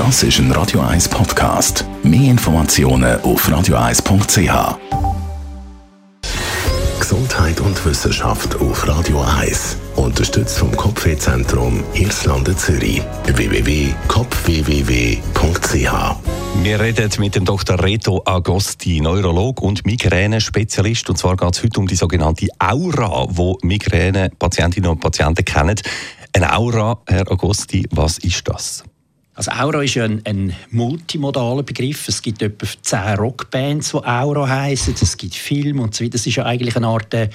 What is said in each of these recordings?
Das ist ein Radio 1 Podcast. Mehr Informationen auf radio1.ch. Gesundheit und Wissenschaft auf Radio 1. Unterstützt vom Kopfwehzentrum Irlande Zürich. www.kopfwww.ch wir reden mit dem Dr. Reto Agosti, Neurolog und Migräne-Spezialist. Und zwar geht es heute um die sogenannte Aura, wo Migräne-Patientinnen und Patienten kennen. Eine Aura, Herr Agosti, was ist das? Also Aura ist ja ein, ein, multimodaler Begriff. Es gibt etwa zehn Rockbands, die Aura heißen. Es gibt Filme und so weiter. Das ist ja eigentlich eine Art äh,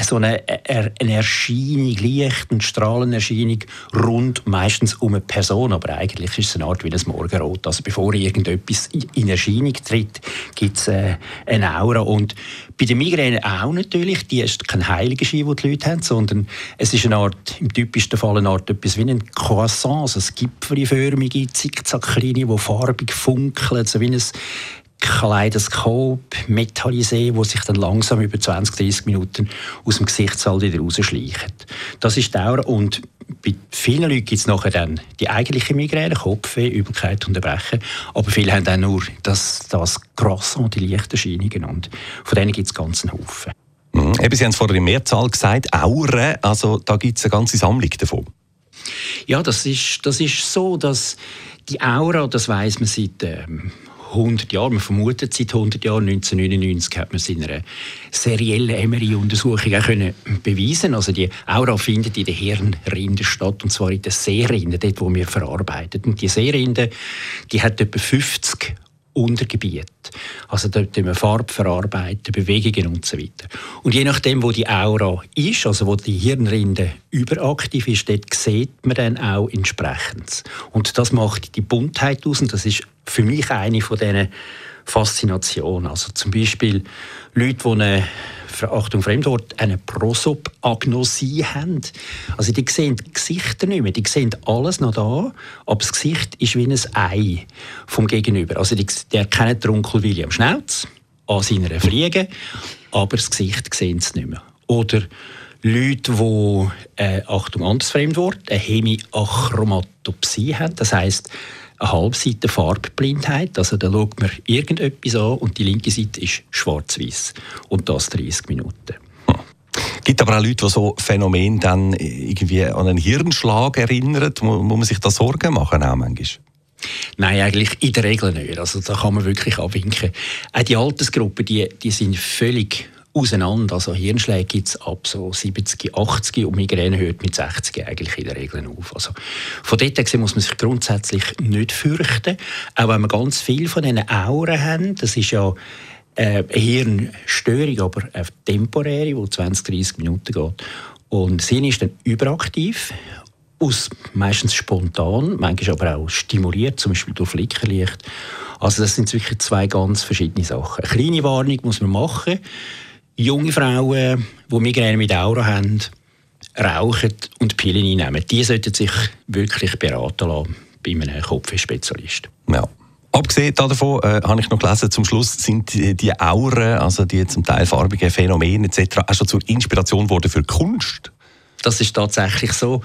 so eine, äh, eine Erscheinung, Licht- und Strahlenerscheinung rund meistens um eine Person. Aber eigentlich ist es eine Art wie ein Morgenrot. Also bevor irgendetwas in Erscheinung tritt, gibt es äh, eine Aura. Und bei der Migräne auch natürlich. Die ist kein heiliger Schein, den die Leute haben, sondern es ist eine Art, im typischsten Fall eine Art etwas wie ein Croissant, also ein gipfelförmige kleine Zickzacklinie, die farbig funkeln, so wie ein Kaleidoskop, metallisiert, wo sich dann langsam über 20, 30 Minuten aus dem Gesichtssaal wieder rausschleicht. Das ist Dauer und bei vielen Leuten gibt es nachher dann die eigentliche Migräne, Kopfweh, Übelkeit und Erbrechen. Aber viele haben dann nur das, das Croissant, die Lichterscheinungen. Und von denen gibt es ganz einen Haufen. Mhm. Eben, Sie haben es vorhin in Mehrzahl gesagt, Auren, also da gibt es eine ganze Sammlung davon. Ja, das ist, das ist so, dass die Aura, das weiß man seit ähm, 100 Jahren, man vermutet seit 100 Jahren, 1999 hat man es in einer seriellen MRI-Untersuchung auch können beweisen Also die Aura findet in der Hirnrinde statt, und zwar in der Sehrinde, dort, wo wir verarbeiten. Und die Sehrinde, die hat etwa 50 Untergebiet. Also dort wir Farbe verarbeiten, Bewegungen und so weiter. Und je nachdem, wo die Aura ist, also wo die Hirnrinde überaktiv ist, dort sieht man dann auch entsprechend. Und das macht die Buntheit aus und das ist für mich eine von diesen Faszination. Also zum Beispiel Leute, die eine, Achtung Fremdwort, eine Prosopagnosie haben. Also die sehen die Gesichter nicht mehr, die sehen alles noch da, aber das Gesicht ist wie ein Ei vom Gegenüber. Also die, die erkennen den William Schnauz an seiner Fliege, aber das Gesicht sehen sie nicht mehr. Oder Leute, die, äh, Achtung, anderes Fremdwort, eine Hemiachromatopsie haben, das heißt eine Halbseite Farbblindheit. Also da schaut man irgendetwas an und die linke Seite ist schwarz-weiß. Und das 30 Minuten. Es gibt aber auch Leute, die so Phänomene dann irgendwie an einen Hirnschlag erinnern. Muss man sich da Sorgen machen auch manchmal? Nein, eigentlich in der Regel nicht. Also da kann man wirklich abwinken. Auch die Altersgruppen, die, die sind völlig auseinander. Also Hirnschläge gibt es ab so 70, 80 und Migräne hört mit 60 eigentlich in der Regel auf. Also von dort gesehen muss man sich grundsätzlich nicht fürchten. Auch wenn wir ganz viel von diesen Auren haben, das ist ja äh, eine Hirnstörung, aber eine temporäre, die 20, 30 Minuten geht. Und sie ist dann überaktiv aus meistens spontan, manchmal aber auch stimuliert, zum Beispiel durch Flickerlicht. Also das sind wirklich zwei ganz verschiedene Sachen. Eine kleine Warnung muss man machen junge Frauen, die Migräne mit Aura haben, rauchen und Pillen einnehmen, die sollten sich wirklich beraten lassen bei einem Kopfspezialist. Ja. Abgesehen davon äh, habe ich noch gelesen, zum Schluss sind die, die Auren, also die zum Teil farbigen Phänomene etc., auch schon zur Inspiration geworden für Kunst. Das ist tatsächlich so.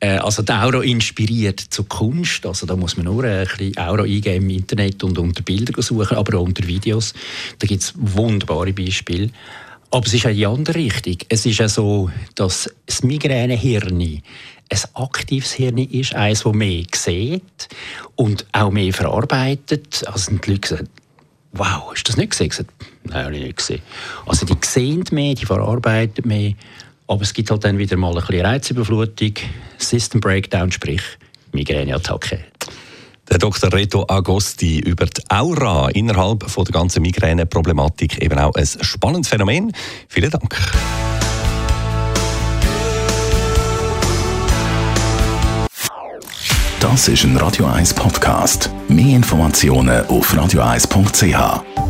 Äh, also die Aura inspiriert zur Kunst. Also da muss man nur ein bisschen Aura eingeben im Internet und unter Bilder suchen, aber auch unter Videos. Da gibt es wunderbare Beispiele. Aber es ist auch die andere Richtung. Es ist ja so, dass das Migränehirn ein aktives Hirn ist, eines, das mehr sieht und auch mehr verarbeitet. Also die Leute sagen, wow, hast du das nicht gesehen? Nein, habe ich nicht gesehen. Also die sehen mehr, die verarbeiten mehr aber es gibt halt dann wieder mal ein bisschen Reizüberflutung, System Breakdown, sprich Migräneattacke. Der Dr. Reto Agosti über die Aura innerhalb von der ganzen Migräne-Problematik eben auch ein spannendes Phänomen. Vielen Dank. Das ist ein Radio 1 Podcast. Mehr Informationen auf radio1.ch.